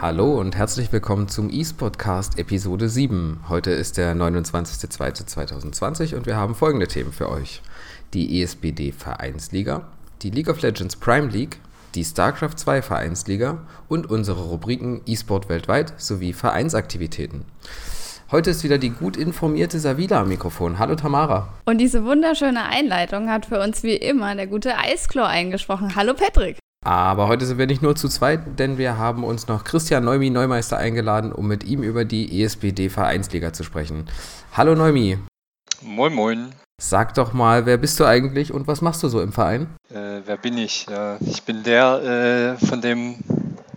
Hallo und herzlich willkommen zum eSportcast Episode 7. Heute ist der 29.02.2020 und wir haben folgende Themen für euch. Die ESBD Vereinsliga, die League of Legends Prime League, die StarCraft 2 Vereinsliga und unsere Rubriken eSport weltweit sowie Vereinsaktivitäten. Heute ist wieder die gut informierte Savila am Mikrofon. Hallo Tamara. Und diese wunderschöne Einleitung hat für uns wie immer der gute Eisklo eingesprochen. Hallo Patrick. Aber heute sind wir nicht nur zu zweit, denn wir haben uns noch Christian Neumi Neumeister eingeladen, um mit ihm über die ESBD Vereinsliga zu sprechen. Hallo Neumi. Moin, moin. Sag doch mal, wer bist du eigentlich und was machst du so im Verein? Äh, wer bin ich? Ja, ich bin der, äh, von dem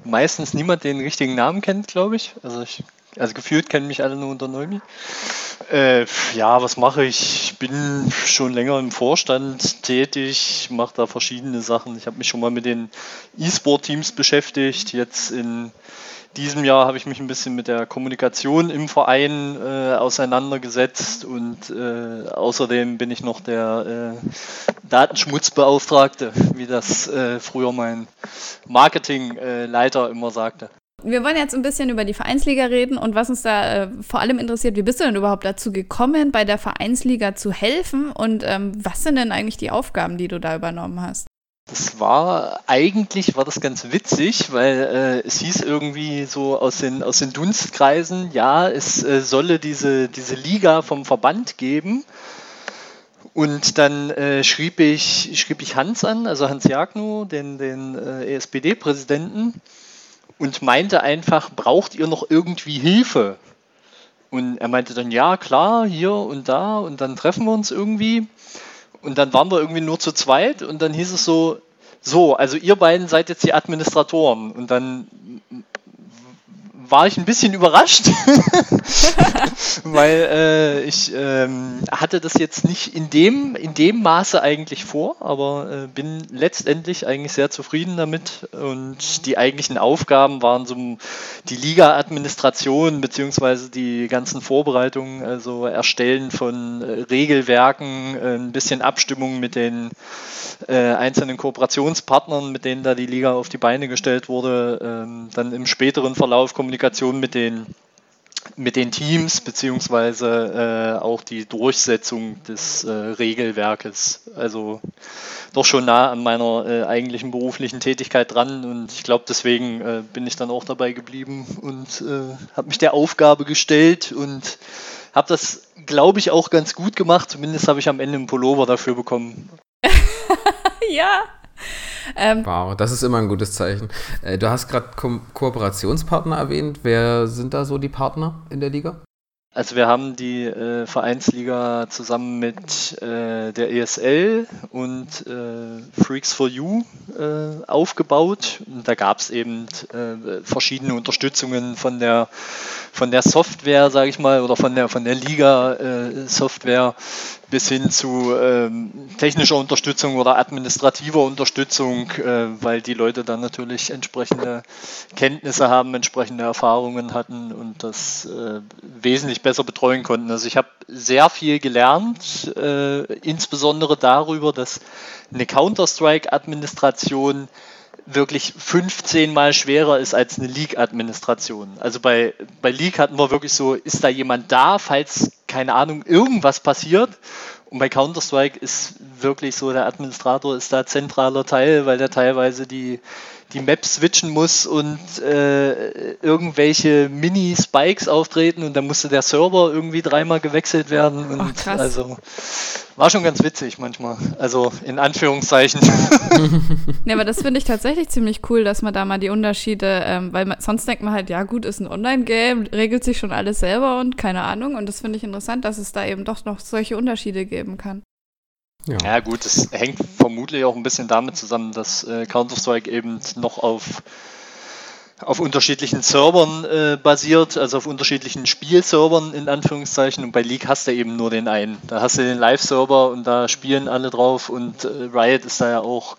meistens niemand den richtigen Namen kennt, glaube ich. Also, ich, also gefühlt kennen mich alle nur unter Neumi. Äh, ja, was mache ich? Ich bin schon länger im Vorstand tätig, mache da verschiedene Sachen. Ich habe mich schon mal mit den E-Sport-Teams beschäftigt. Jetzt in diesem Jahr habe ich mich ein bisschen mit der Kommunikation im Verein äh, auseinandergesetzt und äh, außerdem bin ich noch der äh, Datenschmutzbeauftragte, wie das äh, früher mein Marketingleiter immer sagte wir wollen jetzt ein bisschen über die Vereinsliga reden und was uns da äh, vor allem interessiert, wie bist du denn überhaupt dazu gekommen, bei der Vereinsliga zu helfen und ähm, was sind denn eigentlich die Aufgaben, die du da übernommen hast? Das war eigentlich war das ganz witzig, weil äh, es hieß irgendwie so aus den, aus den Dunstkreisen, ja, es äh, solle diese, diese Liga vom Verband geben. Und dann äh, schrieb, ich, schrieb ich Hans an, also Hans Jagno, den, den äh, ESPD-Präsidenten, und meinte einfach, braucht ihr noch irgendwie Hilfe? Und er meinte dann, ja, klar, hier und da und dann treffen wir uns irgendwie. Und dann waren wir irgendwie nur zu zweit und dann hieß es so, so, also ihr beiden seid jetzt die Administratoren. Und dann war ich ein bisschen überrascht, weil äh, ich ähm, hatte das jetzt nicht in dem, in dem Maße eigentlich vor, aber äh, bin letztendlich eigentlich sehr zufrieden damit. Und die eigentlichen Aufgaben waren so die Liga-Administration beziehungsweise die ganzen Vorbereitungen, also Erstellen von äh, Regelwerken, äh, ein bisschen Abstimmung mit den äh, einzelnen Kooperationspartnern, mit denen da die Liga auf die Beine gestellt wurde, ähm, dann im späteren Verlauf Kommunikation Kommunikation mit den, mit den Teams, beziehungsweise äh, auch die Durchsetzung des äh, Regelwerkes. Also doch schon nah an meiner äh, eigentlichen beruflichen Tätigkeit dran und ich glaube, deswegen äh, bin ich dann auch dabei geblieben und äh, habe mich der Aufgabe gestellt und habe das, glaube ich, auch ganz gut gemacht. Zumindest habe ich am Ende einen Pullover dafür bekommen. ja, ähm, wow, das ist immer ein gutes Zeichen. Äh, du hast gerade Ko Kooperationspartner erwähnt. Wer sind da so die Partner in der Liga? Also wir haben die äh, Vereinsliga zusammen mit äh, der ESL und äh, Freaks for You äh, aufgebaut. Und da gab es eben äh, verschiedene Unterstützungen von der von der Software, sage ich mal, oder von der von der Liga-Software bis hin zu ähm, technischer Unterstützung oder administrativer Unterstützung, äh, weil die Leute dann natürlich entsprechende Kenntnisse haben, entsprechende Erfahrungen hatten und das äh, wesentlich besser betreuen konnten. Also ich habe sehr viel gelernt, äh, insbesondere darüber, dass eine Counter-Strike-Administration wirklich 15 mal schwerer ist als eine League-Administration. Also bei, bei League hatten wir wirklich so, ist da jemand da, falls, keine Ahnung, irgendwas passiert? Und bei Counter-Strike ist wirklich so, der Administrator ist da zentraler Teil, weil der teilweise die, die Map switchen muss und äh, irgendwelche Mini-Spikes auftreten und dann musste der Server irgendwie dreimal gewechselt werden. Und oh, also war schon ganz witzig manchmal. Also in Anführungszeichen. ja, aber das finde ich tatsächlich ziemlich cool, dass man da mal die Unterschiede, ähm, weil man, sonst denkt man halt, ja gut, ist ein Online-Game, regelt sich schon alles selber und keine Ahnung. Und das finde ich interessant, dass es da eben doch noch solche Unterschiede geben kann. Ja. ja. gut, es hängt vermutlich auch ein bisschen damit zusammen, dass äh, Counter-Strike eben noch auf, auf unterschiedlichen Servern äh, basiert, also auf unterschiedlichen Spielservern in Anführungszeichen. Und bei League hast du eben nur den einen. Da hast du den Live-Server und da spielen alle drauf und äh, Riot ist da ja auch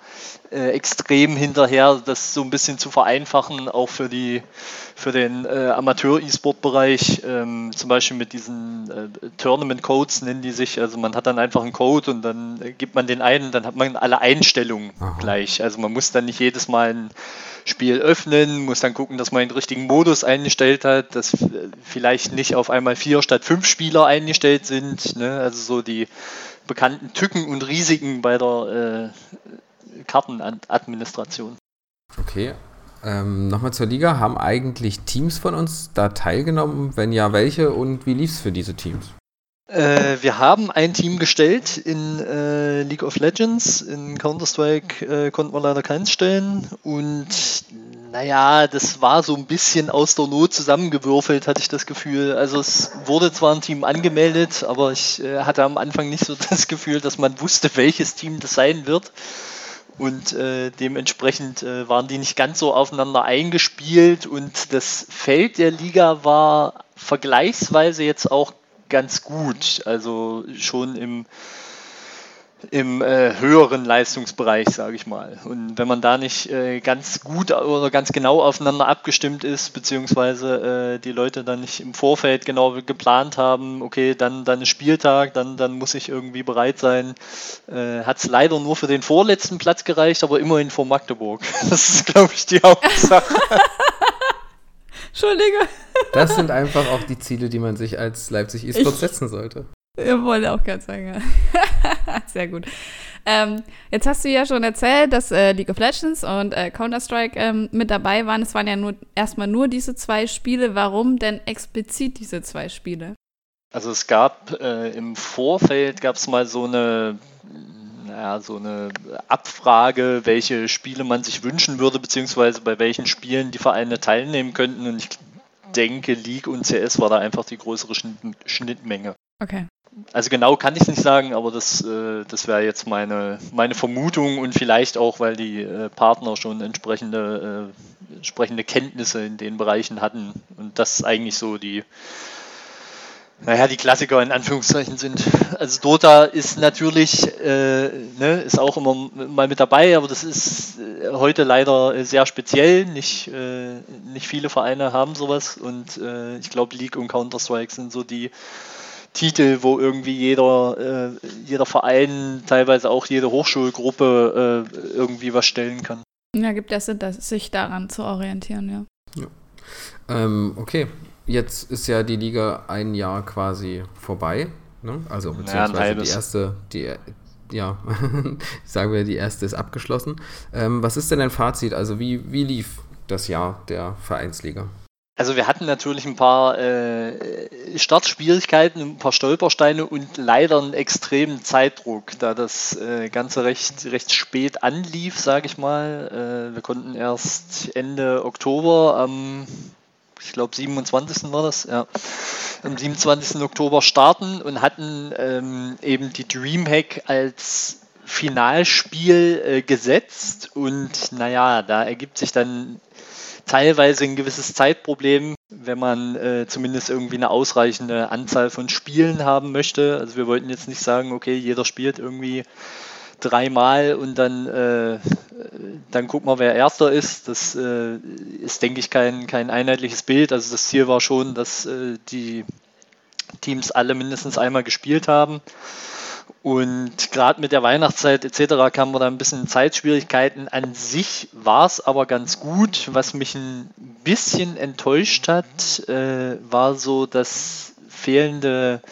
äh, extrem hinterher, das so ein bisschen zu vereinfachen, auch für die für den äh, Amateur-E-Sport-Bereich, ähm, zum Beispiel mit diesen äh, Tournament-Codes nennen die sich. Also man hat dann einfach einen Code und dann äh, gibt man den ein, dann hat man alle Einstellungen Aha. gleich. Also man muss dann nicht jedes Mal ein Spiel öffnen, muss dann gucken, dass man den richtigen Modus eingestellt hat, dass vielleicht nicht auf einmal vier statt fünf Spieler eingestellt sind. Ne? Also so die bekannten Tücken und Risiken bei der äh, Kartenadministration. Okay. Ähm, Nochmal zur Liga. Haben eigentlich Teams von uns da teilgenommen? Wenn ja, welche und wie lief es für diese Teams? Äh, wir haben ein Team gestellt in äh, League of Legends. In Counter-Strike äh, konnten wir leider keins stellen. Und naja, das war so ein bisschen aus der Not zusammengewürfelt, hatte ich das Gefühl. Also es wurde zwar ein Team angemeldet, aber ich äh, hatte am Anfang nicht so das Gefühl, dass man wusste, welches Team das sein wird. Und äh, dementsprechend äh, waren die nicht ganz so aufeinander eingespielt. Und das Feld der Liga war vergleichsweise jetzt auch ganz gut. Also schon im, im äh, höheren Leistungsbereich, sage ich mal. Und wenn man da nicht äh, ganz gut oder ganz genau aufeinander abgestimmt ist, beziehungsweise äh, die Leute dann nicht im Vorfeld genau geplant haben, okay, dann, dann ist Spieltag, dann, dann muss ich irgendwie bereit sein, äh, hat es leider nur für den vorletzten Platz gereicht, aber immerhin vor Magdeburg. Das ist, glaube ich, die Hauptsache. Entschuldige. Das sind einfach auch die Ziele, die man sich als Leipzig E-Sport setzen sollte. Ja, wollte auch gerade sagen. Ja. Sehr gut. Ähm, jetzt hast du ja schon erzählt, dass äh, League of Legends und äh, Counter-Strike ähm, mit dabei waren. Es waren ja nur erstmal nur diese zwei Spiele. Warum denn explizit diese zwei Spiele? Also es gab äh, im Vorfeld gab es mal so eine naja, so eine Abfrage, welche Spiele man sich wünschen würde, beziehungsweise bei welchen Spielen die Vereine teilnehmen könnten. Und ich denke, League und CS war da einfach die größere Schnittmenge. Okay. Also genau kann ich es nicht sagen, aber das, äh, das wäre jetzt meine, meine Vermutung und vielleicht auch, weil die äh, Partner schon entsprechende, äh, entsprechende Kenntnisse in den Bereichen hatten und das eigentlich so die, naja, die Klassiker in Anführungszeichen sind. Also Dota ist natürlich, äh, ne, ist auch immer mal mit dabei, aber das ist äh, heute leider sehr speziell. Nicht, äh, nicht viele Vereine haben sowas und äh, ich glaube League und Counter-Strike sind so die Titel, wo irgendwie jeder, äh, jeder Verein, teilweise auch jede Hochschulgruppe äh, irgendwie was stellen kann. Ja, gibt es Sinn, sich daran zu orientieren, ja. ja. Ähm, okay, jetzt ist ja die Liga ein Jahr quasi vorbei. Ne? Also beziehungsweise ja, die erste, die, ja, sagen wir, die erste ist abgeschlossen. Ähm, was ist denn dein Fazit? Also wie, wie lief das Jahr der Vereinsliga? Also wir hatten natürlich ein paar äh, Startschwierigkeiten, ein paar Stolpersteine und leider einen extremen Zeitdruck, da das äh, Ganze recht, recht spät anlief, sage ich mal. Äh, wir konnten erst Ende Oktober am, ich glaube 27. war das, ja, am 27. Oktober starten und hatten ähm, eben die Dreamhack als Finalspiel äh, gesetzt und naja, da ergibt sich dann teilweise ein gewisses Zeitproblem, wenn man äh, zumindest irgendwie eine ausreichende Anzahl von Spielen haben möchte. Also wir wollten jetzt nicht sagen, okay, jeder spielt irgendwie dreimal und dann, äh, dann gucken wir, wer Erster ist. Das äh, ist, denke ich, kein, kein einheitliches Bild. Also das Ziel war schon, dass äh, die Teams alle mindestens einmal gespielt haben. Und gerade mit der Weihnachtszeit etc. kamen wir da ein bisschen Zeitschwierigkeiten. An sich war es aber ganz gut. Was mich ein bisschen enttäuscht hat, äh, war so das fehlende,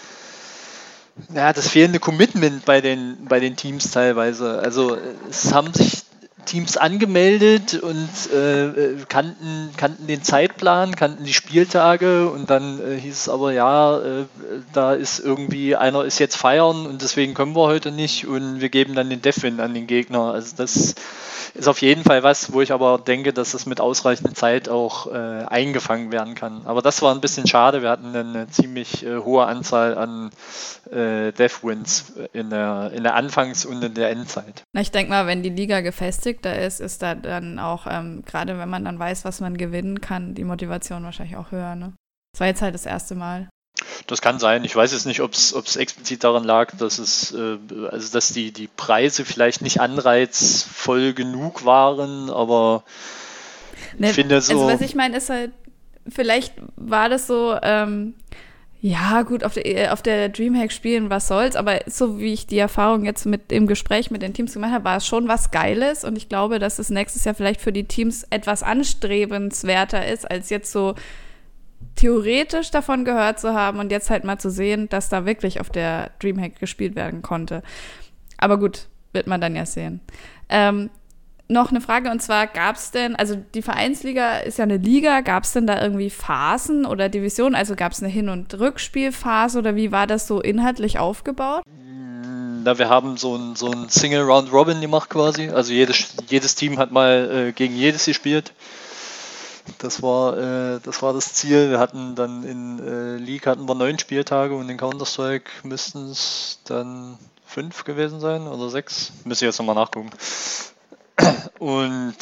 ja, das fehlende Commitment bei den, bei den Teams teilweise. Also es haben sich Teams angemeldet und äh, kannten, kannten den Zeitplan, kannten die Spieltage und dann äh, hieß es aber, ja, äh, da ist irgendwie, einer ist jetzt feiern und deswegen können wir heute nicht und wir geben dann den Devin an den Gegner. Also das ist auf jeden Fall was, wo ich aber denke, dass es mit ausreichend Zeit auch äh, eingefangen werden kann. Aber das war ein bisschen schade. Wir hatten eine ziemlich äh, hohe Anzahl an äh, Death Wins in der, in der Anfangs- und in der Endzeit. Na, ich denke mal, wenn die Liga gefestigter ist, ist da dann auch, ähm, gerade wenn man dann weiß, was man gewinnen kann, die Motivation wahrscheinlich auch höher. Ne? Das war jetzt halt das erste Mal. Das kann sein. Ich weiß jetzt nicht, ob es explizit daran lag, dass es, äh, also dass die, die Preise vielleicht nicht anreizvoll genug waren, aber ne, ich finde so. Also was ich meine, ist halt, vielleicht war das so, ähm, Ja, gut, auf der, auf der Dreamhack spielen, was soll's, aber so wie ich die Erfahrung jetzt mit dem Gespräch mit den Teams gemacht habe, war es schon was Geiles und ich glaube, dass es nächstes Jahr vielleicht für die Teams etwas anstrebenswerter ist, als jetzt so theoretisch davon gehört zu haben und jetzt halt mal zu sehen, dass da wirklich auf der Dreamhack gespielt werden konnte. Aber gut, wird man dann ja sehen. Ähm, noch eine Frage und zwar gab es denn, also die Vereinsliga ist ja eine Liga, gab es denn da irgendwie Phasen oder Divisionen? Also gab es eine Hin- und Rückspielphase oder wie war das so inhaltlich aufgebaut? Na, wir haben so ein, so ein Single Round Robin gemacht quasi. Also jedes, jedes Team hat mal äh, gegen jedes gespielt. Das war, äh, das war das Ziel. Wir hatten dann in äh, League hatten wir neun Spieltage und in Counter-Strike müssten es dann fünf gewesen sein oder sechs. Müssen ich jetzt nochmal nachgucken. Und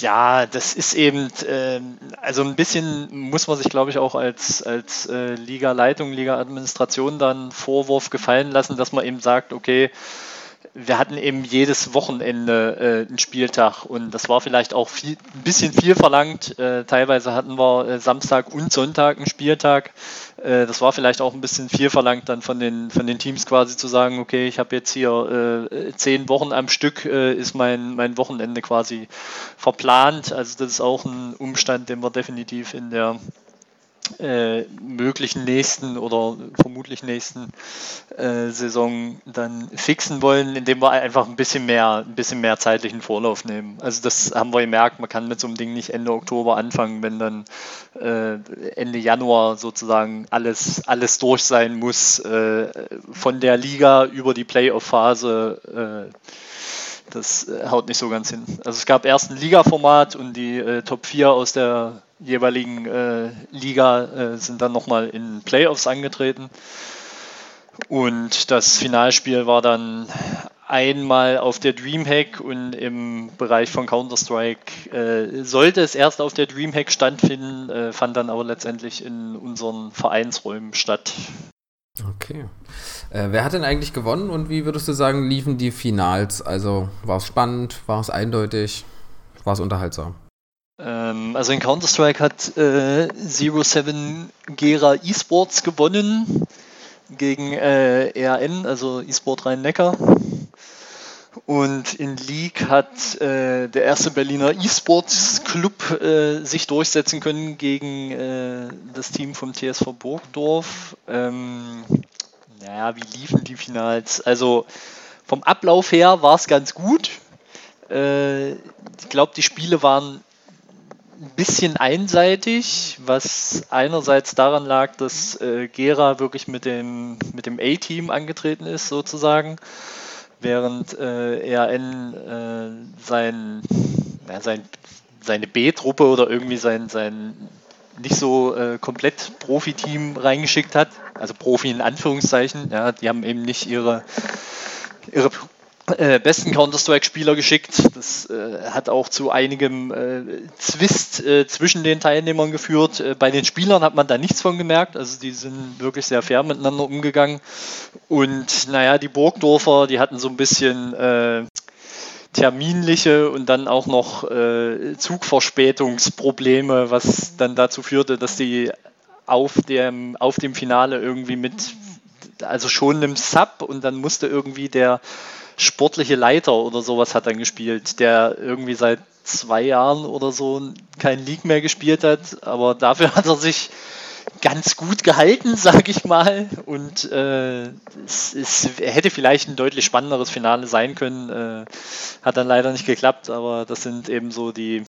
ja, das ist eben, äh, also ein bisschen muss man sich, glaube ich, auch als, als äh, Liga-Leitung, Liga-Administration dann Vorwurf gefallen lassen, dass man eben sagt, okay, wir hatten eben jedes Wochenende äh, einen Spieltag und das war vielleicht auch viel, ein bisschen viel verlangt. Äh, teilweise hatten wir äh, Samstag und Sonntag einen Spieltag. Äh, das war vielleicht auch ein bisschen viel verlangt dann von den, von den Teams quasi zu sagen, okay, ich habe jetzt hier äh, zehn Wochen am Stück, äh, ist mein, mein Wochenende quasi verplant. Also das ist auch ein Umstand, den wir definitiv in der äh, möglichen nächsten oder vermutlich nächsten äh, Saison dann fixen wollen, indem wir einfach ein bisschen mehr, ein bisschen mehr zeitlichen Vorlauf nehmen. Also das haben wir gemerkt, man kann mit so einem Ding nicht Ende Oktober anfangen, wenn dann äh, Ende Januar sozusagen alles, alles durch sein muss, äh, von der Liga über die Playoff-Phase äh, das äh, haut nicht so ganz hin. Also es gab erst ein Liga-Format und die äh, Top 4 aus der jeweiligen äh, Liga äh, sind dann nochmal in Playoffs angetreten. Und das Finalspiel war dann einmal auf der Dreamhack und im Bereich von Counter-Strike äh, sollte es erst auf der Dreamhack stattfinden, äh, fand dann aber letztendlich in unseren Vereinsräumen statt. Okay. Äh, wer hat denn eigentlich gewonnen und wie würdest du sagen, liefen die Finals? Also war es spannend, war es eindeutig, war es unterhaltsam? Ähm, also in Counter-Strike hat äh, Zero Seven Gera Esports gewonnen gegen äh, ERN, also eSport Rhein-Neckar. Und in League hat äh, der erste Berliner E-Sports Club äh, sich durchsetzen können gegen äh, das Team vom TSV Burgdorf. Ähm, naja, wie liefen die Finals? Also vom Ablauf her war es ganz gut. Äh, ich glaube, die Spiele waren ein bisschen einseitig, was einerseits daran lag, dass äh, Gera wirklich mit dem, mit dem A-Team angetreten ist, sozusagen während äh, ERN äh, sein, ja, sein, seine B-Truppe oder irgendwie sein, sein nicht so äh, komplett Profi-Team reingeschickt hat. Also Profi in Anführungszeichen. Ja, die haben eben nicht ihre, ihre äh, besten Counter-Strike-Spieler geschickt. Das äh, hat auch zu einigem äh, Zwist äh, zwischen den Teilnehmern geführt. Äh, bei den Spielern hat man da nichts von gemerkt. Also die sind wirklich sehr fair miteinander umgegangen. Und naja, die Burgdorfer, die hatten so ein bisschen äh, terminliche und dann auch noch Zugverspätungsprobleme, was dann dazu führte, dass die auf dem, auf dem Finale irgendwie mit, also schon einem Sub und dann musste irgendwie der sportliche Leiter oder sowas hat dann gespielt, der irgendwie seit zwei Jahren oder so kein League mehr gespielt hat, aber dafür hat er sich ganz gut gehalten, sage ich mal. Und äh, es, es, hätte vielleicht ein deutlich spannenderes Finale sein können. Äh, hat dann leider nicht geklappt, aber das sind eben so die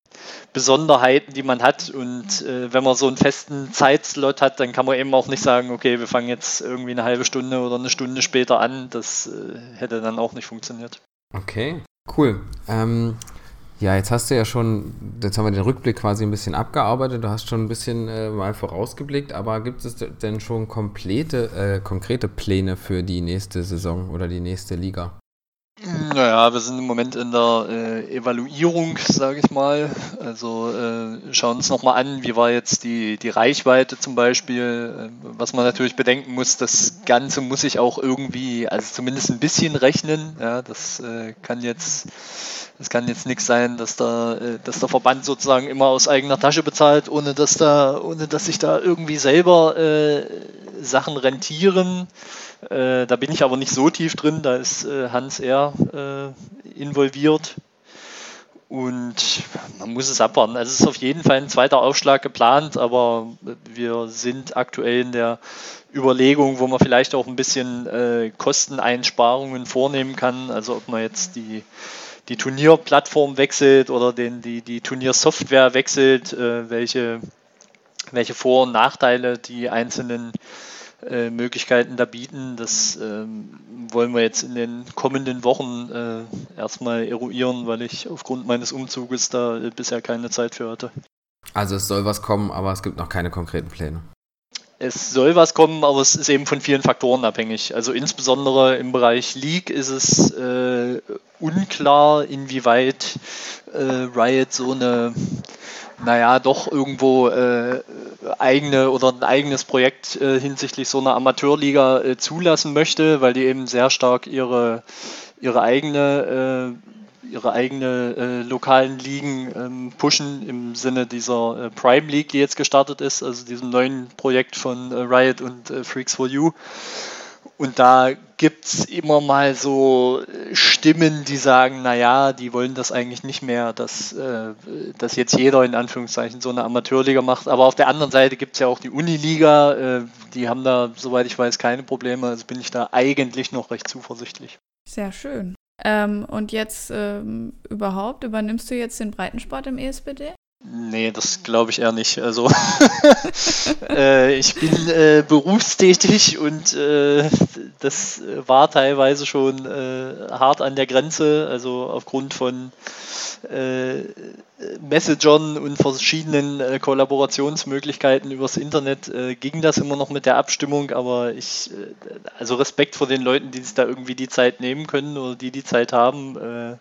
Besonderheiten, die man hat. Und äh, wenn man so einen festen Zeitslot hat, dann kann man eben auch nicht sagen, okay, wir fangen jetzt irgendwie eine halbe Stunde oder eine Stunde später an. Das äh, hätte dann auch nicht funktioniert. Okay, cool. Ähm, ja, jetzt hast du ja schon, jetzt haben wir den Rückblick quasi ein bisschen abgearbeitet, du hast schon ein bisschen äh, mal vorausgeblickt, aber gibt es denn schon komplette, äh, konkrete Pläne für die nächste Saison oder die nächste Liga? Naja, wir sind im Moment in der äh, Evaluierung, sage ich mal. Also äh, schauen uns nochmal an, wie war jetzt die, die Reichweite zum Beispiel. Äh, was man natürlich bedenken muss, das Ganze muss sich auch irgendwie, also zumindest ein bisschen rechnen. Ja, das äh, kann jetzt es kann jetzt nichts sein, dass, da, äh, dass der Verband sozusagen immer aus eigener Tasche bezahlt, ohne dass, da, ohne dass sich da irgendwie selber äh, Sachen rentieren. Äh, da bin ich aber nicht so tief drin, da ist äh, Hans eher äh, involviert. Und man muss es abwarten. Also es ist auf jeden Fall ein zweiter Aufschlag geplant, aber wir sind aktuell in der Überlegung, wo man vielleicht auch ein bisschen äh, Kosteneinsparungen vornehmen kann. Also ob man jetzt die, die Turnierplattform wechselt oder den, die, die Turniersoftware wechselt, äh, welche, welche Vor- und Nachteile die einzelnen äh, Möglichkeiten da bieten. Das ähm, wollen wir jetzt in den kommenden Wochen äh, erstmal eruieren, weil ich aufgrund meines Umzuges da äh, bisher keine Zeit für hatte. Also es soll was kommen, aber es gibt noch keine konkreten Pläne. Es soll was kommen, aber es ist eben von vielen Faktoren abhängig. Also insbesondere im Bereich League ist es äh, unklar, inwieweit äh, Riot so eine naja, doch irgendwo äh, eigene oder ein eigenes Projekt äh, hinsichtlich so einer Amateurliga äh, zulassen möchte, weil die eben sehr stark ihre, ihre eigene äh, ihre eigene äh, lokalen Ligen ähm, pushen im Sinne dieser äh, Prime League, die jetzt gestartet ist, also diesem neuen Projekt von Riot und Freaks for You. Und da gibt es immer mal so Stimmen, die sagen, naja, die wollen das eigentlich nicht mehr, dass, äh, dass jetzt jeder in Anführungszeichen so eine Amateurliga macht. Aber auf der anderen Seite gibt es ja auch die Uniliga, äh, die haben da, soweit ich weiß, keine Probleme. Also bin ich da eigentlich noch recht zuversichtlich. Sehr schön. Ähm, und jetzt ähm, überhaupt, übernimmst du jetzt den Breitensport im ESBD? Nee, das glaube ich eher nicht. Also äh, ich bin äh, berufstätig und äh, das war teilweise schon äh, hart an der Grenze. Also aufgrund von äh, Messagern und verschiedenen äh, Kollaborationsmöglichkeiten übers Internet ging das immer noch mit der Abstimmung, aber ich, also Respekt vor den Leuten, die sich da irgendwie die Zeit nehmen können oder die die Zeit haben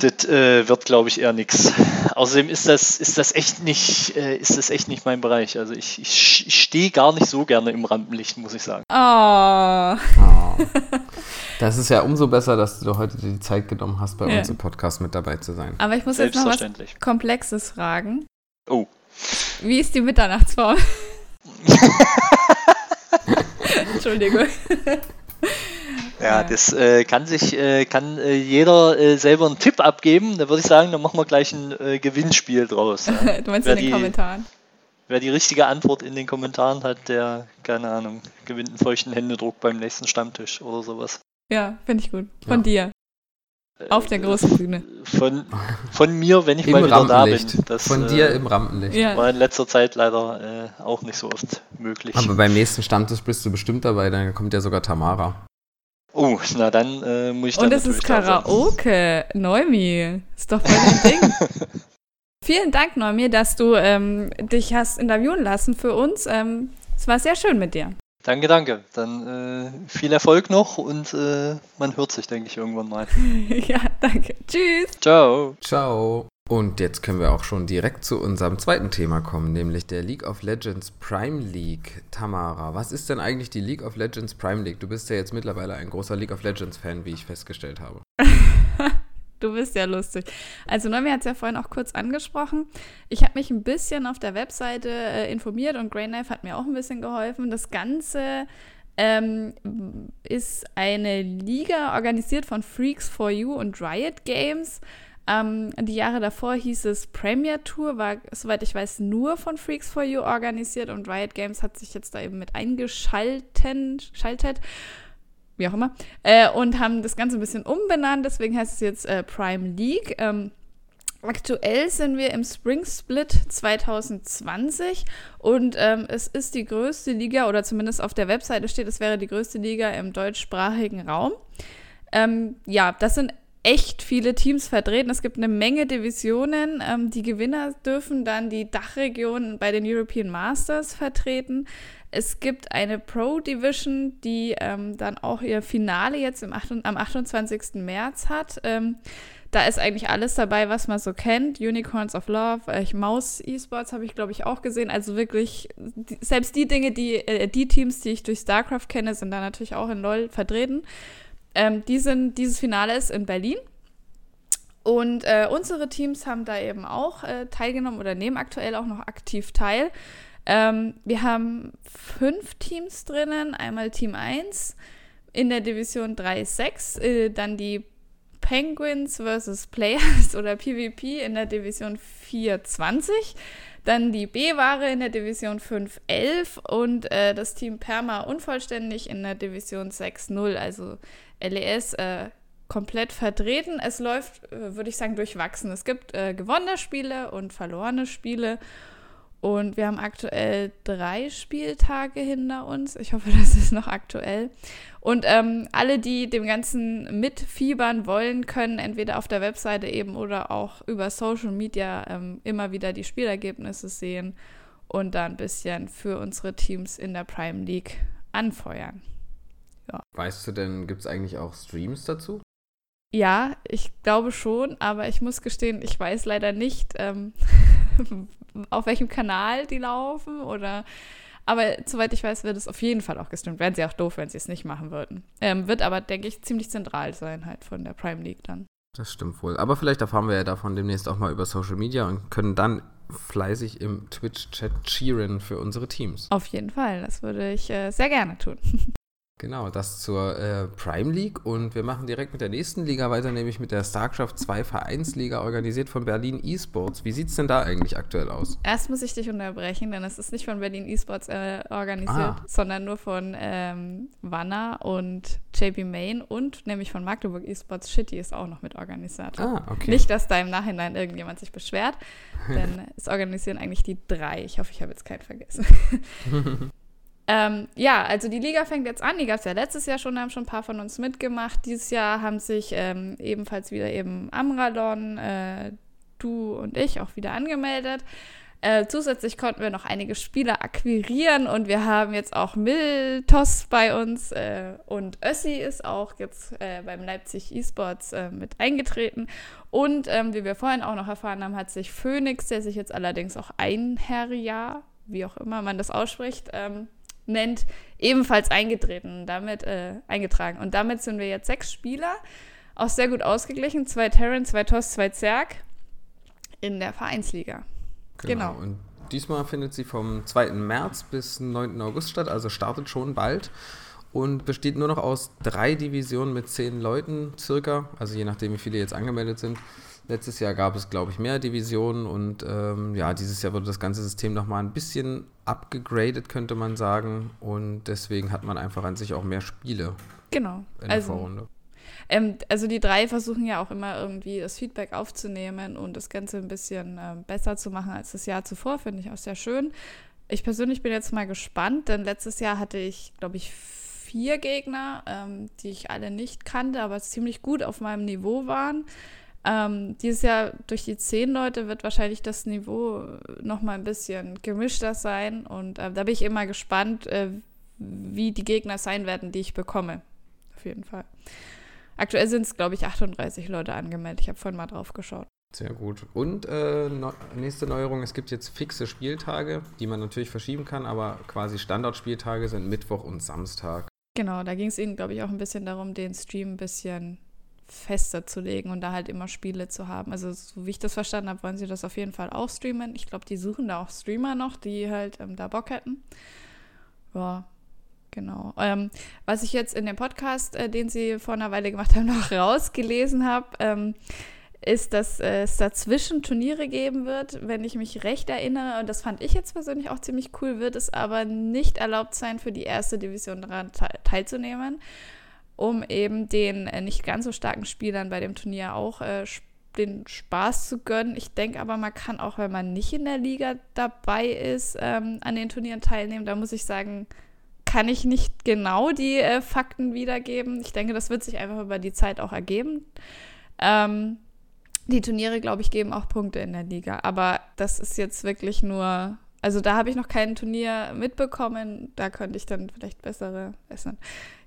das äh, wird, glaube ich, eher nichts. Außerdem ist das, ist das echt nicht, äh, ist das echt nicht mein Bereich. Also ich, ich, ich stehe gar nicht so gerne im Rampenlicht, muss ich sagen. Oh. oh. Das ist ja umso besser, dass du heute die Zeit genommen hast, bei ja. uns im Podcast mit dabei zu sein. Aber ich muss jetzt noch was Komplexes fragen. Oh. Wie ist die Mitternachtsform? Entschuldigung. Ja, das äh, kann sich äh, kann äh, jeder äh, selber einen Tipp abgeben. Da würde ich sagen, dann machen wir gleich ein äh, Gewinnspiel draus. Ja. du meinst wer in den die, Kommentaren? Wer die richtige Antwort in den Kommentaren hat, der, keine Ahnung, gewinnt einen feuchten Händedruck beim nächsten Stammtisch oder sowas. Ja, finde ich gut. Von ja. dir. Auf der großen Bühne. Von, von mir, wenn ich Im mal wieder da bin. Das, von dir im Rampenlicht. Ja. War in letzter Zeit leider äh, auch nicht so oft möglich. Aber beim nächsten Stammtisch bist du bestimmt dabei, dann kommt ja sogar Tamara. Oh, na dann äh, muss ich Und es ist Karaoke. Neumi. Ist doch voll ein Ding. Vielen Dank, Neumi, dass du ähm, dich hast interviewen lassen für uns. Ähm, es war sehr schön mit dir. Danke, danke. Dann äh, viel Erfolg noch und äh, man hört sich, denke ich, irgendwann mal. ja, danke. Tschüss. Ciao. Ciao. Und jetzt können wir auch schon direkt zu unserem zweiten Thema kommen, nämlich der League of Legends Prime League. Tamara, was ist denn eigentlich die League of Legends Prime League? Du bist ja jetzt mittlerweile ein großer League of Legends Fan, wie ich festgestellt habe. du bist ja lustig. Also Noemi hat es ja vorhin auch kurz angesprochen. Ich habe mich ein bisschen auf der Webseite äh, informiert und Grey Knife hat mir auch ein bisschen geholfen. Das Ganze ähm, ist eine Liga organisiert von Freaks for You und Riot Games. Ähm, die Jahre davor hieß es Premier Tour, war, soweit ich weiß, nur von Freaks for You organisiert und Riot Games hat sich jetzt da eben mit eingeschalten, schaltet, wie auch immer, äh, und haben das Ganze ein bisschen umbenannt, deswegen heißt es jetzt äh, Prime League. Ähm, Aktuell sind wir im Spring Split 2020 und ähm, es ist die größte Liga, oder zumindest auf der Webseite steht, es wäre die größte Liga im deutschsprachigen Raum. Ähm, ja, das sind echt viele Teams vertreten. Es gibt eine Menge Divisionen. Ähm, die Gewinner dürfen dann die Dachregion bei den European Masters vertreten. Es gibt eine Pro Division, die ähm, dann auch ihr Finale jetzt im 8, am 28. März hat. Ähm, da ist eigentlich alles dabei, was man so kennt. Unicorns of Love, äh, Maus Esports habe ich, glaube ich, auch gesehen. Also wirklich, die, selbst die Dinge, die, äh, die Teams, die ich durch StarCraft kenne, sind da natürlich auch in LOL vertreten. Ähm, die sind, dieses Finale ist in Berlin. Und äh, unsere Teams haben da eben auch äh, teilgenommen oder nehmen aktuell auch noch aktiv teil. Ähm, wir haben fünf Teams drinnen, einmal Team 1 in der Division 3-6, äh, dann die Penguins versus Players oder PvP in der Division 4-20, dann die B-Ware in der Division 5-11 und äh, das Team Perma unvollständig in der Division 6-0, also LES äh, komplett vertreten. Es läuft, äh, würde ich sagen, durchwachsen. Es gibt äh, gewonnene Spiele und verlorene Spiele. Und wir haben aktuell drei Spieltage hinter uns. Ich hoffe, das ist noch aktuell. Und ähm, alle, die dem Ganzen mitfiebern wollen, können entweder auf der Webseite eben oder auch über Social Media ähm, immer wieder die Spielergebnisse sehen und da ein bisschen für unsere Teams in der Prime League anfeuern. Ja. Weißt du denn, gibt es eigentlich auch Streams dazu? Ja, ich glaube schon, aber ich muss gestehen, ich weiß leider nicht, ähm, auf welchem Kanal die laufen oder. Aber soweit ich weiß, wird es auf jeden Fall auch gestreamt. Wären sie auch doof, wenn sie es nicht machen würden. Ähm, wird aber, denke ich, ziemlich zentral sein halt von der Prime League dann. Das stimmt wohl. Aber vielleicht erfahren wir ja davon demnächst auch mal über Social Media und können dann fleißig im Twitch-Chat cheeren für unsere Teams. Auf jeden Fall. Das würde ich äh, sehr gerne tun. Genau, das zur äh, Prime League und wir machen direkt mit der nächsten Liga weiter, nämlich mit der StarCraft 2 Vereinsliga, organisiert von Berlin Esports. Wie sieht es denn da eigentlich aktuell aus? Erst muss ich dich unterbrechen, denn es ist nicht von Berlin Esports äh, organisiert, ah. sondern nur von ähm, Wanner und JP Main und nämlich von Magdeburg Esports. Shitty ist auch noch mit Organisator. Ah, okay. Nicht, dass da im Nachhinein irgendjemand sich beschwert, denn es organisieren eigentlich die drei. Ich hoffe, ich habe jetzt keinen vergessen. Ähm, ja, also die Liga fängt jetzt an. Die gab es ja letztes Jahr schon, da haben schon ein paar von uns mitgemacht. Dieses Jahr haben sich ähm, ebenfalls wieder eben Amralon, äh, du und ich auch wieder angemeldet. Äh, zusätzlich konnten wir noch einige Spieler akquirieren und wir haben jetzt auch Miltos bei uns äh, und Össi ist auch jetzt äh, beim Leipzig eSports äh, mit eingetreten. Und ähm, wie wir vorhin auch noch erfahren haben, hat sich Phoenix, der sich jetzt allerdings auch Einherjahr, wie auch immer man das ausspricht, ähm, nennt, ebenfalls eingetreten, damit äh, eingetragen. Und damit sind wir jetzt sechs Spieler, auch sehr gut ausgeglichen, zwei Terran, zwei Toss, zwei Zerg in der Vereinsliga. Genau. genau. Und diesmal findet sie vom 2. März bis 9. August statt, also startet schon bald und besteht nur noch aus drei Divisionen mit zehn Leuten circa, also je nachdem, wie viele jetzt angemeldet sind. Letztes Jahr gab es, glaube ich, mehr Divisionen und ähm, ja, dieses Jahr wurde das ganze System nochmal ein bisschen abgegradet, könnte man sagen. Und deswegen hat man einfach an sich auch mehr Spiele. Genau. In der also, Vorrunde. Ähm, also die drei versuchen ja auch immer irgendwie das Feedback aufzunehmen und das Ganze ein bisschen äh, besser zu machen als das Jahr zuvor, finde ich auch sehr schön. Ich persönlich bin jetzt mal gespannt, denn letztes Jahr hatte ich, glaube ich, vier Gegner, ähm, die ich alle nicht kannte, aber ziemlich gut auf meinem Niveau waren. Ähm, dieses Jahr durch die zehn Leute wird wahrscheinlich das Niveau noch mal ein bisschen gemischter sein und äh, da bin ich immer gespannt, äh, wie die Gegner sein werden, die ich bekomme. Auf jeden Fall. Aktuell sind es, glaube ich, 38 Leute angemeldet. Ich habe vorhin mal drauf geschaut. Sehr gut. Und äh, no nächste Neuerung, es gibt jetzt fixe Spieltage, die man natürlich verschieben kann, aber quasi Standardspieltage sind Mittwoch und Samstag. Genau, da ging es Ihnen, glaube ich, auch ein bisschen darum, den Stream ein bisschen fester zu legen und da halt immer Spiele zu haben. Also so wie ich das verstanden habe, wollen sie das auf jeden Fall auch streamen. Ich glaube, die suchen da auch Streamer noch, die halt ähm, da Bock hätten. Ja, genau. Ähm, was ich jetzt in dem Podcast, äh, den sie vor einer Weile gemacht haben, noch rausgelesen habe, ähm, ist, dass äh, es dazwischen Turniere geben wird, wenn ich mich recht erinnere. Und das fand ich jetzt persönlich auch ziemlich cool, wird es aber nicht erlaubt sein, für die erste Division daran teilzunehmen um eben den äh, nicht ganz so starken Spielern bei dem Turnier auch äh, den Spaß zu gönnen. Ich denke aber, man kann auch, wenn man nicht in der Liga dabei ist, ähm, an den Turnieren teilnehmen. Da muss ich sagen, kann ich nicht genau die äh, Fakten wiedergeben. Ich denke, das wird sich einfach über die Zeit auch ergeben. Ähm, die Turniere, glaube ich, geben auch Punkte in der Liga. Aber das ist jetzt wirklich nur also da habe ich noch kein Turnier mitbekommen. Da könnte ich dann vielleicht bessere essen.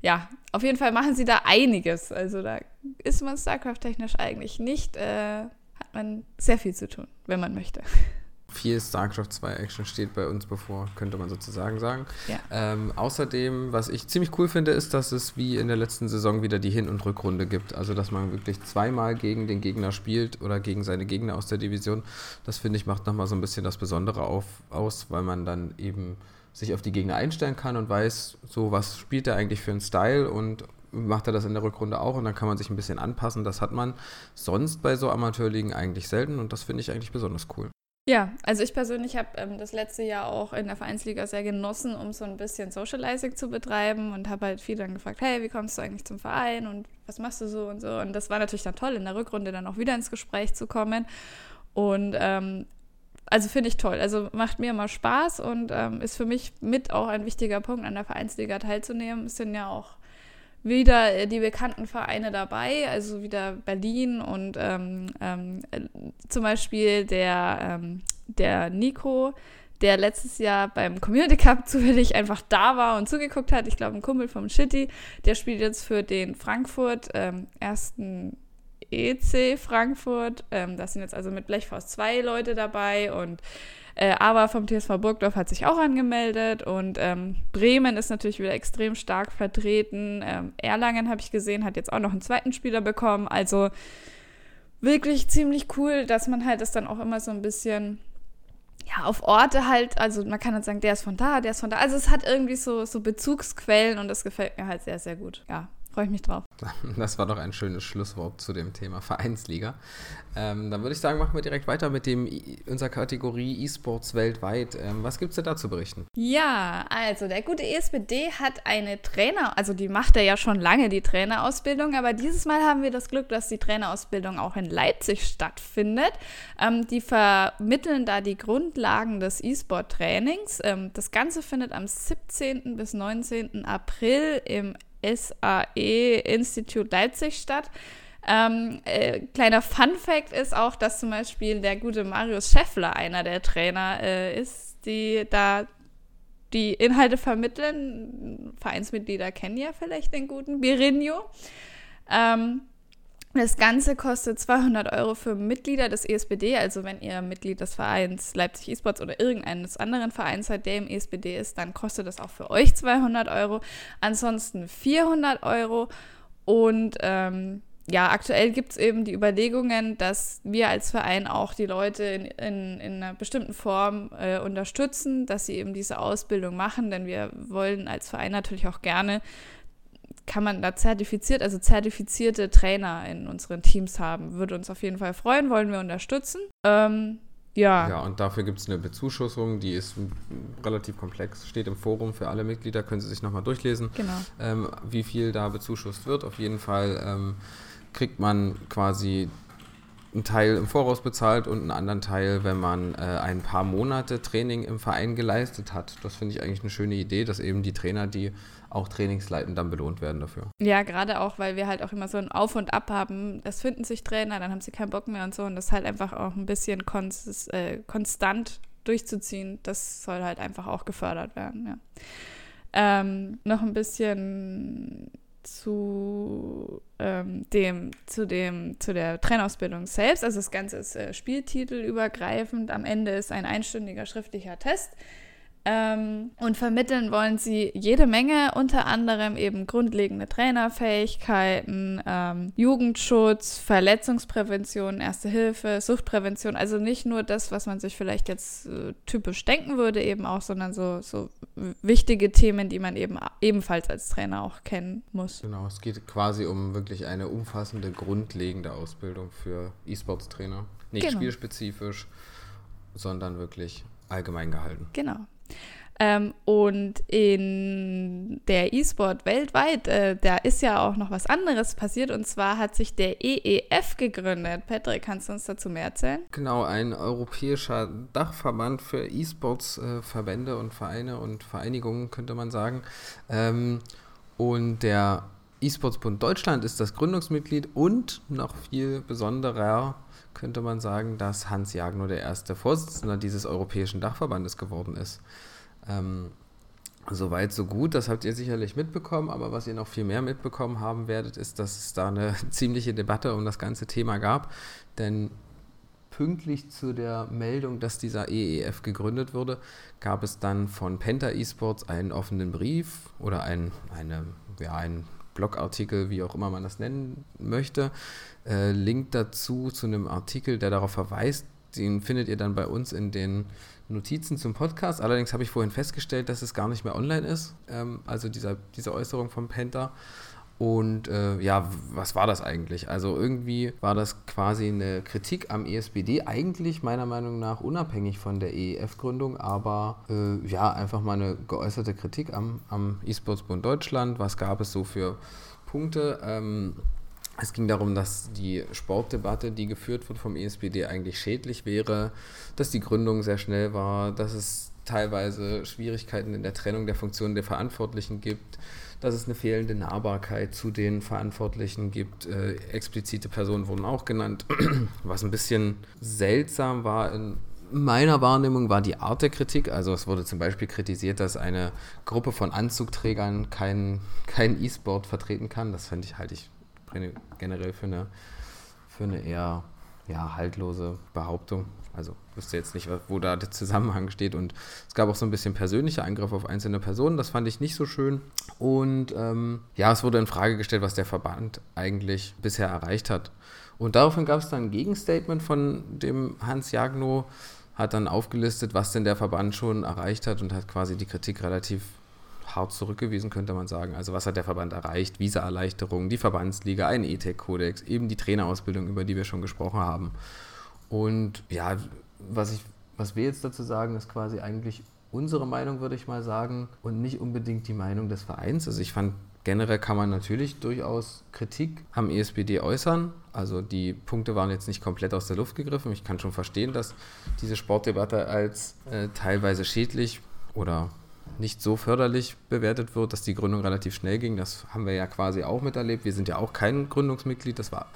Ja, auf jeden Fall machen sie da einiges. Also da ist man StarCraft-technisch eigentlich nicht, äh, hat man sehr viel zu tun, wenn man möchte. Viel StarCraft 2 Action steht bei uns bevor, könnte man sozusagen sagen. Ja. Ähm, außerdem, was ich ziemlich cool finde, ist, dass es wie in der letzten Saison wieder die Hin- und Rückrunde gibt. Also, dass man wirklich zweimal gegen den Gegner spielt oder gegen seine Gegner aus der Division. Das finde ich macht nochmal so ein bisschen das Besondere auf, aus, weil man dann eben sich auf die Gegner einstellen kann und weiß, so was spielt er eigentlich für einen Style und macht er das in der Rückrunde auch und dann kann man sich ein bisschen anpassen. Das hat man sonst bei so Amateurligen eigentlich selten und das finde ich eigentlich besonders cool. Ja, also ich persönlich habe ähm, das letzte Jahr auch in der Vereinsliga sehr genossen, um so ein bisschen Socializing zu betreiben und habe halt viele dann gefragt, hey, wie kommst du eigentlich zum Verein und was machst du so und so. Und das war natürlich dann toll, in der Rückrunde dann auch wieder ins Gespräch zu kommen. Und ähm, also finde ich toll. Also macht mir immer Spaß und ähm, ist für mich mit auch ein wichtiger Punkt, an der Vereinsliga teilzunehmen. Es sind ja auch wieder äh, die bekannten Vereine dabei, also wieder Berlin und ähm, ähm, äh, zum Beispiel der, ähm, der Nico, der letztes Jahr beim Community Cup zufällig einfach da war und zugeguckt hat. Ich glaube, ein Kumpel vom Shitty, der spielt jetzt für den Frankfurt ähm, ersten EC Frankfurt. Ähm, da sind jetzt also mit Blechfaust zwei Leute dabei und äh, aber vom TSV Burgdorf hat sich auch angemeldet und ähm, Bremen ist natürlich wieder extrem stark vertreten. Ähm, Erlangen habe ich gesehen, hat jetzt auch noch einen zweiten Spieler bekommen. Also wirklich ziemlich cool, dass man halt das dann auch immer so ein bisschen ja, auf Orte halt, also man kann dann sagen, der ist von da, der ist von da. Also es hat irgendwie so, so Bezugsquellen und das gefällt mir halt sehr, sehr gut. Ja, freue ich mich drauf. Das war doch ein schönes Schlusswort zu dem Thema Vereinsliga. Ähm, dann würde ich sagen, machen wir direkt weiter mit dem unserer Kategorie E-Sports weltweit. Ähm, was gibt es denn da zu berichten? Ja, also der gute ESPD hat eine Trainer, also die macht er ja schon lange, die Trainerausbildung, aber dieses Mal haben wir das Glück, dass die Trainerausbildung auch in Leipzig stattfindet. Ähm, die vermitteln da die Grundlagen des E-Sport-Trainings. Ähm, das Ganze findet am 17. bis 19. April im SAE Institute Leipzig statt. Ähm, äh, kleiner Fun Fact ist auch, dass zum Beispiel der gute Marius Scheffler einer der Trainer äh, ist, die da die Inhalte vermitteln. Vereinsmitglieder kennen ja vielleicht den guten Birinho. Ähm, das Ganze kostet 200 Euro für Mitglieder des ESBD, also wenn ihr Mitglied des Vereins Leipzig Esports oder irgendeines anderen Vereins seid, der im ESBD ist, dann kostet das auch für euch 200 Euro. Ansonsten 400 Euro. Und ähm, ja, aktuell gibt es eben die Überlegungen, dass wir als Verein auch die Leute in, in, in einer bestimmten Form äh, unterstützen, dass sie eben diese Ausbildung machen, denn wir wollen als Verein natürlich auch gerne kann man da zertifiziert, also zertifizierte Trainer in unseren Teams haben. Würde uns auf jeden Fall freuen, wollen wir unterstützen. Ähm, ja. Ja, und dafür gibt es eine Bezuschussung, die ist relativ komplex, steht im Forum für alle Mitglieder, können Sie sich nochmal durchlesen, genau. ähm, wie viel da bezuschusst wird. Auf jeden Fall ähm, kriegt man quasi einen Teil im Voraus bezahlt und einen anderen Teil, wenn man äh, ein paar Monate Training im Verein geleistet hat. Das finde ich eigentlich eine schöne Idee, dass eben die Trainer, die auch Trainingsleiten dann belohnt werden dafür. Ja, gerade auch, weil wir halt auch immer so ein Auf und Ab haben. Es finden sich Trainer, dann haben sie keinen Bock mehr und so. Und das halt einfach auch ein bisschen konst äh, konstant durchzuziehen, das soll halt einfach auch gefördert werden. Ja. Ähm, noch ein bisschen zu ähm, dem, zu dem, zu der Trainausbildung selbst. Also das Ganze ist äh, spieltitelübergreifend. Am Ende ist ein einstündiger schriftlicher Test ähm, und vermitteln wollen sie jede Menge, unter anderem eben grundlegende Trainerfähigkeiten, ähm, Jugendschutz, Verletzungsprävention, Erste Hilfe, Suchtprävention. Also nicht nur das, was man sich vielleicht jetzt äh, typisch denken würde, eben auch, sondern so, so wichtige Themen, die man eben ebenfalls als Trainer auch kennen muss. Genau, es geht quasi um wirklich eine umfassende, grundlegende Ausbildung für E-Sports-Trainer. Nicht genau. spielspezifisch, sondern wirklich allgemein gehalten. Genau. Ähm, und in der E-Sport weltweit, äh, da ist ja auch noch was anderes passiert. Und zwar hat sich der EEF gegründet. Patrick, kannst du uns dazu mehr erzählen? Genau, ein europäischer Dachverband für E-Sports-Verbände und Vereine und Vereinigungen, könnte man sagen. Ähm, und der E-Sports-Bund Deutschland ist das Gründungsmitglied und noch viel besonderer könnte man sagen, dass Hans Jagno der erste Vorsitzende dieses europäischen Dachverbandes geworden ist. Ähm, Soweit, so gut, das habt ihr sicherlich mitbekommen, aber was ihr noch viel mehr mitbekommen haben werdet, ist, dass es da eine ziemliche Debatte um das ganze Thema gab. Denn pünktlich zu der Meldung, dass dieser EEF gegründet wurde, gab es dann von Penta Esports einen offenen Brief oder ein, eine, ja, ein Blogartikel, wie auch immer man das nennen möchte. Äh, Link dazu zu einem Artikel, der darauf verweist, den findet ihr dann bei uns in den Notizen zum Podcast. Allerdings habe ich vorhin festgestellt, dass es gar nicht mehr online ist. Ähm, also dieser, diese Äußerung vom Penta. Und äh, ja, was war das eigentlich? Also irgendwie war das quasi eine Kritik am ESBD, eigentlich meiner Meinung nach unabhängig von der EEF-Gründung, aber äh, ja, einfach mal eine geäußerte Kritik am, am E-Sports-Bund Deutschland. Was gab es so für Punkte? Ähm, es ging darum, dass die Sportdebatte, die geführt wird vom ESPD, eigentlich schädlich wäre, dass die Gründung sehr schnell war, dass es teilweise Schwierigkeiten in der Trennung der Funktionen der Verantwortlichen gibt, dass es eine fehlende Nahbarkeit zu den Verantwortlichen gibt. Äh, explizite Personen wurden auch genannt. Was ein bisschen seltsam war in meiner Wahrnehmung war die Art der Kritik. Also es wurde zum Beispiel kritisiert, dass eine Gruppe von Anzugträgern kein, kein E-Sport vertreten kann. Das fand ich, halte ich generell für eine, für eine eher ja, haltlose Behauptung. Also wüsste jetzt nicht, wo da der Zusammenhang steht. Und es gab auch so ein bisschen persönliche Angriffe auf einzelne Personen. Das fand ich nicht so schön. Und ähm, ja, es wurde in Frage gestellt, was der Verband eigentlich bisher erreicht hat. Und daraufhin gab es dann ein Gegenstatement von dem Hans Jagno, hat dann aufgelistet, was denn der Verband schon erreicht hat und hat quasi die Kritik relativ hart zurückgewiesen, könnte man sagen. Also was hat der Verband erreicht? Visa-Erleichterung, die Verbandsliga, ein E-Tech-Kodex, eben die Trainerausbildung, über die wir schon gesprochen haben. Und ja, was, ich, was wir jetzt dazu sagen, ist quasi eigentlich unsere Meinung, würde ich mal sagen, und nicht unbedingt die Meinung des Vereins. Also ich fand, generell kann man natürlich durchaus Kritik am ESPD äußern. Also die Punkte waren jetzt nicht komplett aus der Luft gegriffen. Ich kann schon verstehen, dass diese Sportdebatte als äh, teilweise schädlich oder nicht so förderlich bewertet wird, dass die Gründung relativ schnell ging. Das haben wir ja quasi auch miterlebt. Wir sind ja auch kein Gründungsmitglied. Das war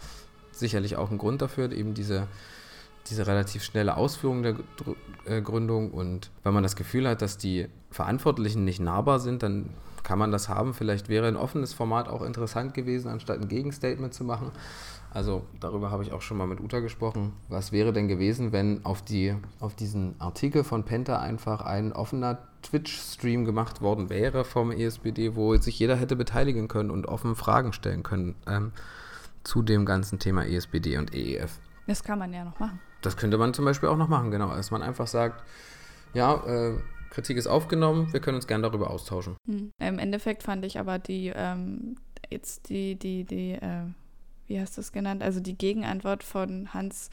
sicherlich auch ein Grund dafür, eben diese, diese relativ schnelle Ausführung der äh, Gründung. Und wenn man das Gefühl hat, dass die Verantwortlichen nicht nahbar sind, dann kann man das haben. Vielleicht wäre ein offenes Format auch interessant gewesen, anstatt ein Gegenstatement zu machen. Also darüber habe ich auch schon mal mit Uta gesprochen. Was wäre denn gewesen, wenn auf, die, auf diesen Artikel von Penta einfach ein offener Twitch-Stream gemacht worden wäre vom ESBD, wo sich jeder hätte beteiligen können und offen Fragen stellen können ähm, zu dem ganzen Thema ESBD und EEF. Das kann man ja noch machen. Das könnte man zum Beispiel auch noch machen, genau. Dass man einfach sagt, ja, äh, Kritik ist aufgenommen, wir können uns gern darüber austauschen. Hm. Im Endeffekt fand ich aber die, ähm, jetzt die, die, die, äh, wie hast du es genannt, also die Gegenantwort von Hans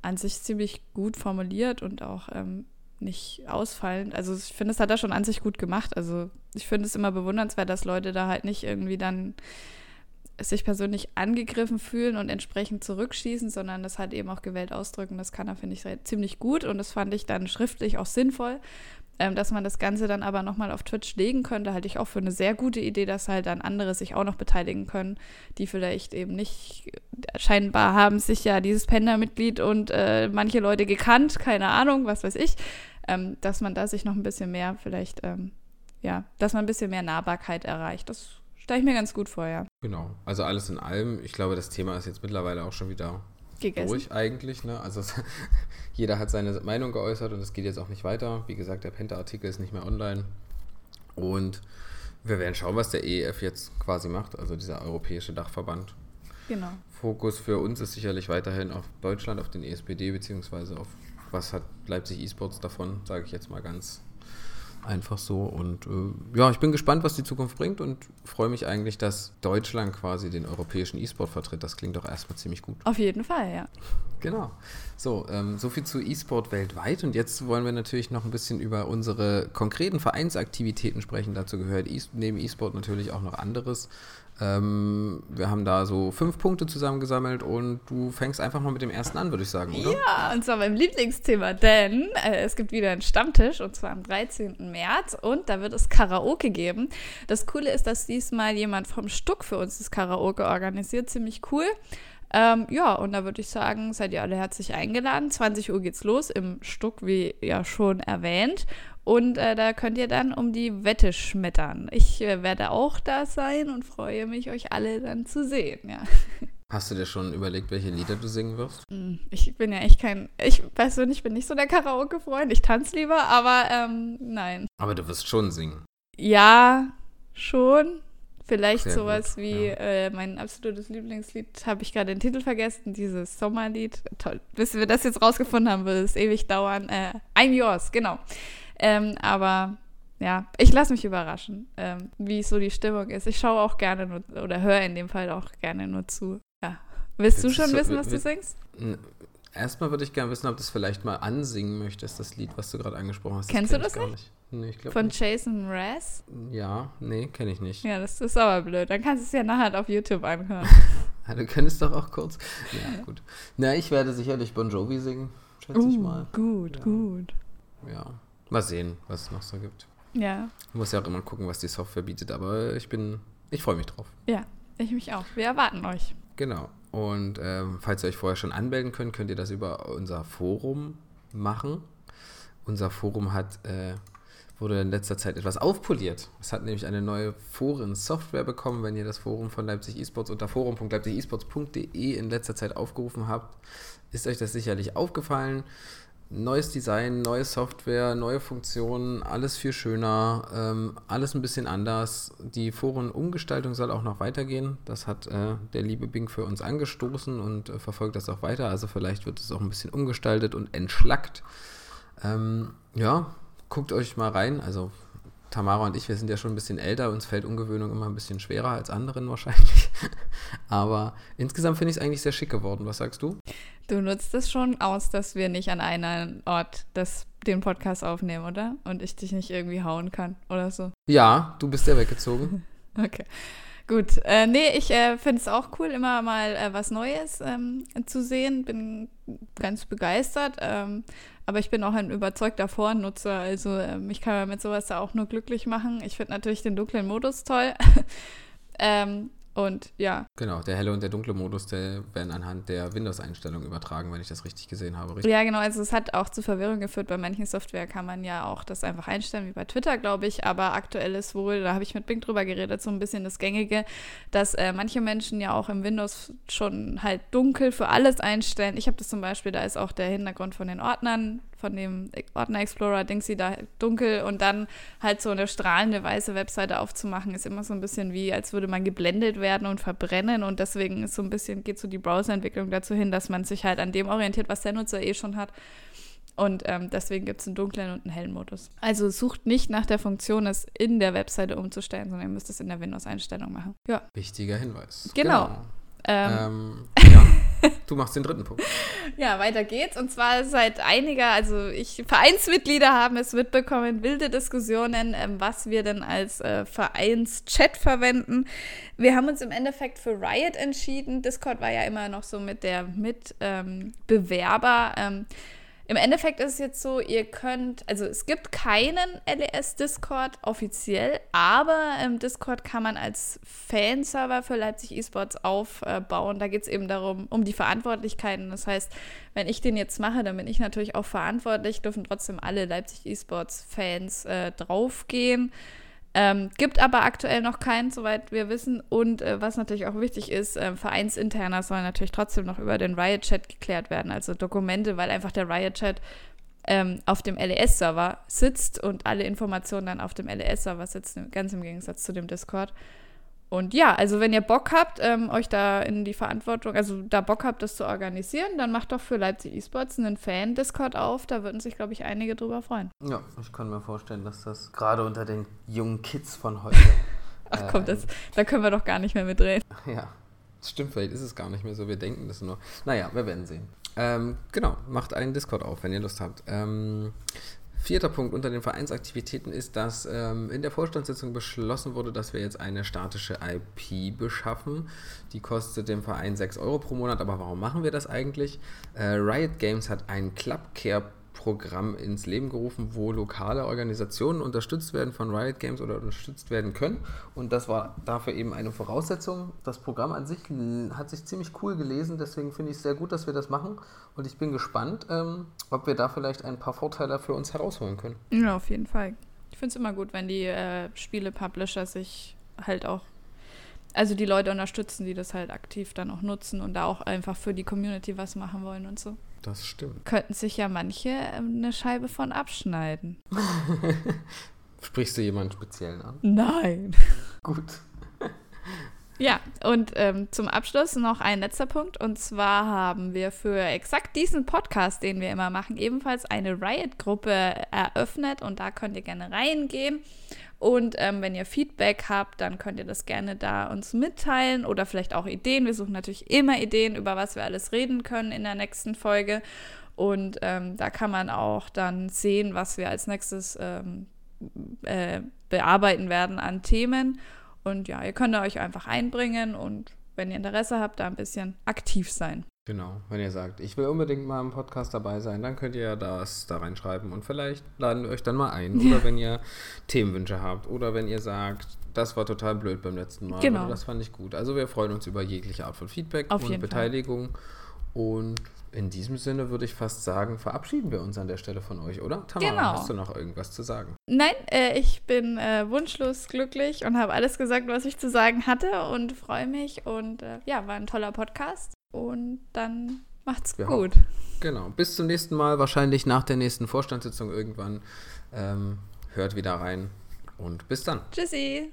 an sich ziemlich gut formuliert und auch ähm, nicht ausfallend. Also ich finde, es hat er schon an sich gut gemacht. Also ich finde es immer bewundernswert, dass Leute da halt nicht irgendwie dann sich persönlich angegriffen fühlen und entsprechend zurückschießen, sondern das halt eben auch gewählt ausdrücken. Das kann er, finde ich, ziemlich gut und das fand ich dann schriftlich auch sinnvoll. Ähm, dass man das Ganze dann aber nochmal auf Twitch legen könnte, halte ich auch für eine sehr gute Idee, dass halt dann andere sich auch noch beteiligen können, die vielleicht eben nicht, scheinbar haben sich ja dieses Panda-Mitglied und äh, manche Leute gekannt, keine Ahnung, was weiß ich, ähm, dass man da sich noch ein bisschen mehr vielleicht, ähm, ja, dass man ein bisschen mehr Nahbarkeit erreicht. Das stelle ich mir ganz gut vor, ja. Genau, also alles in allem, ich glaube, das Thema ist jetzt mittlerweile auch schon wieder Gegessen. durch eigentlich. Ne? Also es, jeder hat seine Meinung geäußert und es geht jetzt auch nicht weiter. Wie gesagt, der Penta-Artikel ist nicht mehr online. Und wir werden schauen, was der EEF jetzt quasi macht, also dieser europäische Dachverband. Genau. Fokus für uns ist sicherlich weiterhin auf Deutschland, auf den ESPD, beziehungsweise auf was hat Leipzig eSports davon, sage ich jetzt mal ganz Einfach so. Und äh, ja, ich bin gespannt, was die Zukunft bringt und freue mich eigentlich, dass Deutschland quasi den europäischen E-Sport vertritt. Das klingt doch erstmal ziemlich gut. Auf jeden Fall, ja. Genau. So, ähm, so viel zu E-Sport weltweit. Und jetzt wollen wir natürlich noch ein bisschen über unsere konkreten Vereinsaktivitäten sprechen. Dazu gehört e neben E-Sport natürlich auch noch anderes. Ähm, wir haben da so fünf Punkte zusammengesammelt und du fängst einfach mal mit dem ersten an, würde ich sagen, oder? Ja, und zwar beim Lieblingsthema, denn äh, es gibt wieder einen Stammtisch und zwar am 13. März und da wird es Karaoke geben. Das Coole ist, dass diesmal jemand vom Stuck für uns das Karaoke organisiert, ziemlich cool. Ähm, ja, und da würde ich sagen, seid ihr alle herzlich eingeladen. 20 Uhr geht's los im Stuck, wie ja schon erwähnt. Und äh, da könnt ihr dann um die Wette schmettern. Ich äh, werde auch da sein und freue mich, euch alle dann zu sehen. Ja. Hast du dir schon überlegt, welche Lieder du singen wirst? Hm, ich bin ja echt kein, ich persönlich bin nicht so der Karaoke-Freund. Ich tanze lieber, aber ähm, nein. Aber du wirst schon singen. Ja, schon. Vielleicht Sehr sowas gut, wie ja. äh, mein absolutes Lieblingslied, habe ich gerade den Titel vergessen, dieses Sommerlied. Toll. Bis wir das jetzt rausgefunden haben, wird es ewig dauern. Äh, I'm yours, genau. Ähm, aber ja, ich lasse mich überraschen, ähm, wie so die Stimmung ist. Ich schaue auch gerne nur, oder höre in dem Fall auch gerne nur zu. Ja. Willst du schon du- wissen, was du will- singst? Erstmal würde ich gerne wissen, ob du es vielleicht mal ansingen möchtest, das Lied, was du gerade angesprochen hast. Kennst kenn du das gar nicht? Nee, Von nicht. Jason Mraz? Ja, nee, kenne ich nicht. Ja, das ist aber blöd. Dann kannst du es ja nachher auf YouTube anhören. Ja, du könntest doch auch kurz. Ja, gut. Na, ich werde sicherlich Bon Jovi singen, schätze ich mal. Uh, gut, Ja. gut. Ja. Mal sehen, was es noch so gibt. Ja, Ich muss ja auch immer gucken, was die Software bietet, aber ich bin, ich freue mich drauf. ja, ich mich auch. Wir erwarten euch. Genau. Und ähm, falls ihr euch vorher schon anmelden könnt, könnt ihr das über unser Forum machen. Unser Forum hat, äh, wurde in letzter Zeit etwas aufpoliert. Es hat nämlich eine neue Foren-Software bekommen. Wenn ihr das Forum von Leipzig Esports unter forum.leipzigesports.de in letzter Zeit aufgerufen habt, ist euch das sicherlich aufgefallen. Neues Design, neue Software, neue Funktionen, alles viel schöner, ähm, alles ein bisschen anders. Die Forenumgestaltung soll auch noch weitergehen. Das hat äh, der liebe Bing für uns angestoßen und äh, verfolgt das auch weiter. Also vielleicht wird es auch ein bisschen umgestaltet und entschlackt. Ähm, ja, guckt euch mal rein. Also Tamara und ich, wir sind ja schon ein bisschen älter, uns fällt Umgewöhnung immer ein bisschen schwerer als anderen wahrscheinlich. Aber insgesamt finde ich es eigentlich sehr schick geworden. Was sagst du? Du nutzt es schon aus, dass wir nicht an einem Ort das, den Podcast aufnehmen, oder? Und ich dich nicht irgendwie hauen kann oder so. Ja, du bist ja weggezogen. Okay. Gut. Äh, nee, ich äh, finde es auch cool, immer mal äh, was Neues ähm, zu sehen. Bin ganz begeistert. Ähm, aber ich bin auch ein überzeugter Vornutzer. Also ähm, ich kann mit sowas da auch nur glücklich machen. Ich finde natürlich den dunklen Modus toll. und ja, Genau, der helle und der dunkle Modus, der werden anhand der Windows-Einstellung übertragen, wenn ich das richtig gesehen habe. Richtig? Ja, genau. Also es hat auch zu Verwirrung geführt. Bei manchen Software kann man ja auch das einfach einstellen, wie bei Twitter, glaube ich. Aber aktuell ist wohl, da habe ich mit Bing drüber geredet, so ein bisschen das Gängige, dass äh, manche Menschen ja auch im Windows schon halt dunkel für alles einstellen. Ich habe das zum Beispiel, da ist auch der Hintergrund von den Ordnern, von dem Ordner Explorer, Dingsy da dunkel und dann halt so eine strahlende weiße Webseite aufzumachen, ist immer so ein bisschen wie, als würde man geblendet werden und verbrennen und deswegen ist so ein bisschen, geht so die Browserentwicklung dazu hin, dass man sich halt an dem orientiert, was der Nutzer eh schon hat. Und ähm, deswegen gibt es einen dunklen und einen hellen Modus. Also sucht nicht nach der Funktion, es in der Webseite umzustellen, sondern ihr müsst es in der Windows-Einstellung machen. Ja. Wichtiger Hinweis. Genau. Ähm, Ähm, ja, du machst den dritten Punkt. Ja, weiter geht's. Und zwar seit einiger, also ich, Vereinsmitglieder haben es mitbekommen, wilde Diskussionen, ähm, was wir denn als äh, Vereinschat verwenden. Wir haben uns im Endeffekt für Riot entschieden. Discord war ja immer noch so mit der Mitbewerber. Ähm, im Endeffekt ist es jetzt so, ihr könnt, also es gibt keinen LES-Discord offiziell, aber im Discord kann man als Fanserver für Leipzig Esports aufbauen. Da geht es eben darum, um die Verantwortlichkeiten. Das heißt, wenn ich den jetzt mache, dann bin ich natürlich auch verantwortlich, dürfen trotzdem alle Leipzig Esports-Fans äh, draufgehen. Ähm, gibt aber aktuell noch keinen, soweit wir wissen. Und äh, was natürlich auch wichtig ist, äh, vereinsinterner soll natürlich trotzdem noch über den Riot-Chat geklärt werden, also Dokumente, weil einfach der Riot-Chat ähm, auf dem LES-Server sitzt und alle Informationen dann auf dem LES-Server sitzen, ganz im Gegensatz zu dem Discord. Und ja, also wenn ihr Bock habt, ähm, euch da in die Verantwortung, also da Bock habt, das zu organisieren, dann macht doch für Leipzig Esports einen Fan-Discord auf. Da würden sich, glaube ich, einige drüber freuen. Ja, ich kann mir vorstellen, dass das gerade unter den jungen Kids von heute. Ach komm, das, da können wir doch gar nicht mehr mitreden. Ja, stimmt, vielleicht ist es gar nicht mehr so. Wir denken das nur. Naja, wir werden sehen. Ähm, genau, macht einen Discord auf, wenn ihr Lust habt. Ähm, vierter Punkt unter den Vereinsaktivitäten ist, dass ähm, in der Vorstandssitzung beschlossen wurde, dass wir jetzt eine statische IP beschaffen. Die kostet dem Verein 6 Euro pro Monat. Aber warum machen wir das eigentlich? Äh, Riot Games hat ein Clubcare Programm ins Leben gerufen, wo lokale Organisationen unterstützt werden von Riot Games oder unterstützt werden können. Und das war dafür eben eine Voraussetzung. Das Programm an sich hat sich ziemlich cool gelesen, deswegen finde ich es sehr gut, dass wir das machen. Und ich bin gespannt, ähm, ob wir da vielleicht ein paar Vorteile für uns herausholen können. Ja, auf jeden Fall. Ich finde es immer gut, wenn die äh, Spiele-Publisher sich halt auch also die Leute unterstützen, die das halt aktiv dann auch nutzen und da auch einfach für die Community was machen wollen und so. Das stimmt. Könnten sich ja manche ähm, eine Scheibe von abschneiden. Sprichst du jemanden speziellen an? Nein. Gut. Ja, und ähm, zum Abschluss noch ein letzter Punkt. Und zwar haben wir für exakt diesen Podcast, den wir immer machen, ebenfalls eine Riot-Gruppe eröffnet. Und da könnt ihr gerne reingehen. Und ähm, wenn ihr Feedback habt, dann könnt ihr das gerne da uns mitteilen oder vielleicht auch Ideen. Wir suchen natürlich immer Ideen, über was wir alles reden können in der nächsten Folge. Und ähm, da kann man auch dann sehen, was wir als nächstes ähm, äh, bearbeiten werden an Themen. Und ja, ihr könnt euch einfach einbringen und wenn ihr Interesse habt, da ein bisschen aktiv sein. Genau, wenn ihr sagt, ich will unbedingt mal im Podcast dabei sein, dann könnt ihr ja das da reinschreiben und vielleicht laden wir euch dann mal ein. Ja. Oder wenn ihr Themenwünsche habt oder wenn ihr sagt, das war total blöd beim letzten Mal genau. oder das fand ich gut. Also wir freuen uns über jegliche Art von Feedback Auf und Beteiligung. Fall. Und in diesem Sinne würde ich fast sagen, verabschieden wir uns an der Stelle von euch, oder? Tamara, genau. hast du noch irgendwas zu sagen? Nein, äh, ich bin äh, wunschlos glücklich und habe alles gesagt, was ich zu sagen hatte und freue mich. Und äh, ja, war ein toller Podcast. Und dann macht's ja. gut. Genau. Bis zum nächsten Mal, wahrscheinlich nach der nächsten Vorstandssitzung irgendwann. Ähm, hört wieder rein und bis dann. Tschüssi.